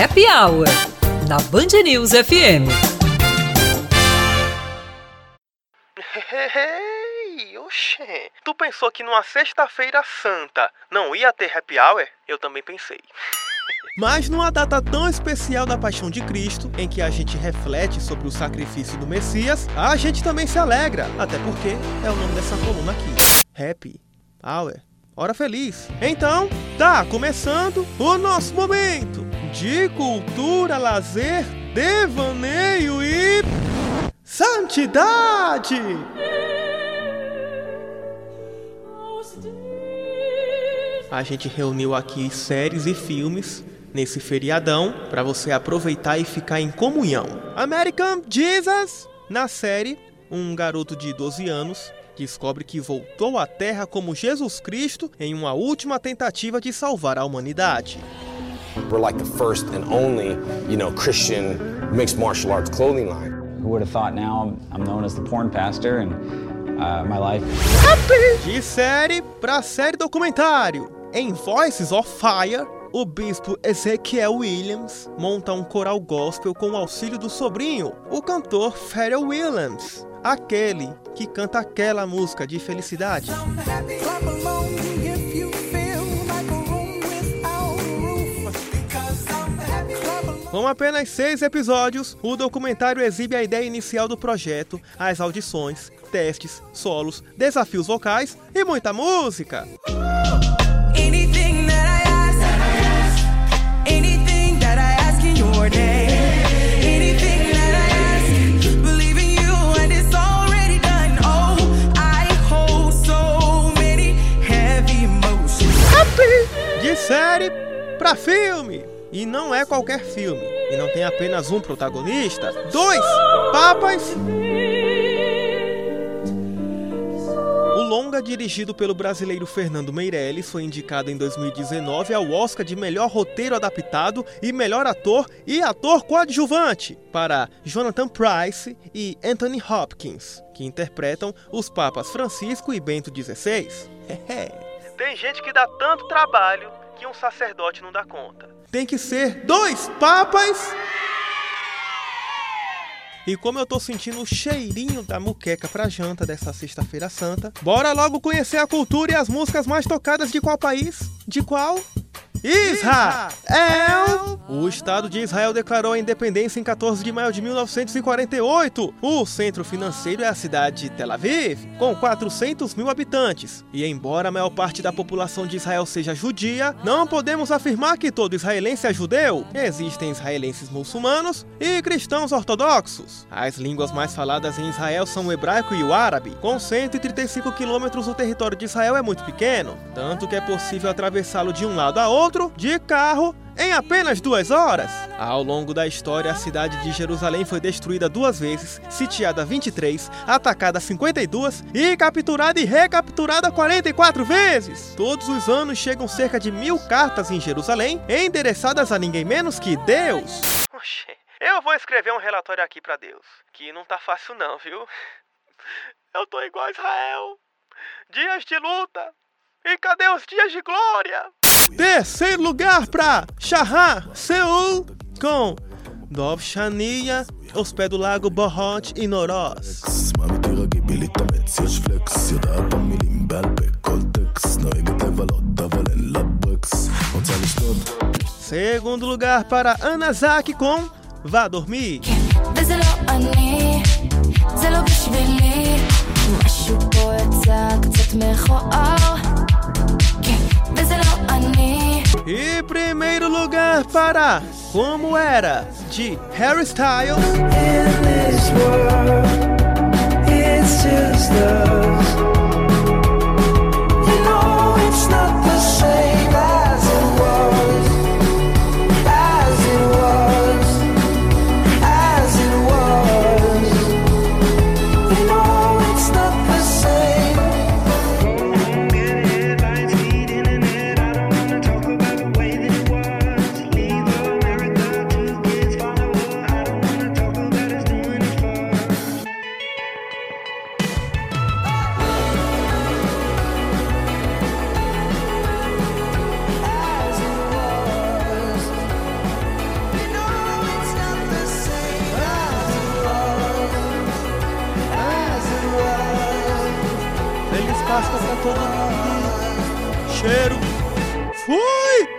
Happy Hour, na Band News FM. Hey, oxê. Tu pensou que numa sexta-feira santa não ia ter happy hour? Eu também pensei. Mas numa data tão especial da Paixão de Cristo, em que a gente reflete sobre o sacrifício do Messias, a gente também se alegra, até porque é o nome dessa coluna aqui. Happy Hour. Hora feliz. Então, tá começando o nosso momento de cultura, lazer, devaneio e santidade. A gente reuniu aqui séries e filmes nesse feriadão para você aproveitar e ficar em comunhão. American Jesus, na série, um garoto de 12 anos descobre que voltou à Terra como Jesus Cristo em uma última tentativa de salvar a humanidade. We're like the first and only, you know, Christian mixed martial arts clothing line. Who would have thought now I'm known as the porn pastor and uh, my life. De série para série documentário. Em Voices of Fire, o bispo Ezekiel Williams monta um coral gospel com o auxílio do sobrinho, o cantor Pharrell Williams, aquele que canta aquela música de felicidade. Com apenas seis episódios, o documentário exibe a ideia inicial do projeto, as audições, testes, solos, desafios vocais e muita música. Oh. De série pra filme. E não é qualquer filme. E não tem apenas um protagonista. Dois papas. O longa, dirigido pelo brasileiro Fernando Meirelles, foi indicado em 2019 ao Oscar de melhor roteiro adaptado e melhor ator e ator coadjuvante para Jonathan Price e Anthony Hopkins, que interpretam os papas Francisco e Bento XVI. Tem gente que dá tanto trabalho que um sacerdote não dá conta. Tem que ser dois papas. E como eu tô sentindo o cheirinho da muqueca pra janta dessa sexta-feira santa, bora logo conhecer a cultura e as músicas mais tocadas de qual país? De qual? Israel! O Estado de Israel declarou a independência em 14 de maio de 1948. O centro financeiro é a cidade de Tel Aviv, com 400 mil habitantes. E embora a maior parte da população de Israel seja judia, não podemos afirmar que todo israelense é judeu. Existem israelenses muçulmanos e cristãos ortodoxos. As línguas mais faladas em Israel são o hebraico e o árabe. Com 135 quilômetros, o território de Israel é muito pequeno, tanto que é possível atravessá-lo de um lado a outro de carro em apenas duas horas. Ao longo da história, a cidade de Jerusalém foi destruída duas vezes, sitiada 23, atacada 52 e capturada e recapturada 44 vezes. Todos os anos chegam cerca de mil cartas em Jerusalém, endereçadas a ninguém menos que Deus. Oxê, eu vou escrever um relatório aqui para Deus, que não tá fácil não, viu? Eu tô igual a Israel. Dias de luta. E cadê os dias de glória? Terceiro lugar para Shahar Seul com Dov Shania, Os Pés do Lago Bohot e Noros. מה תירגעי בלי להתאמץ, יש פלקס, יודעת המילים בעל פה, כל טקסט, נוהגת לבלות, אבל אין לה ברקס, רוצה לשתות, Segundo lugar para Anazaki com Vá Dormir. וזה לא אני, זה לא בשבילי משהו פה יצא קצת מכוער Lugar para Como Era, de Harry Styles. Páscoa pra todo mundo. Cheiro. Fui!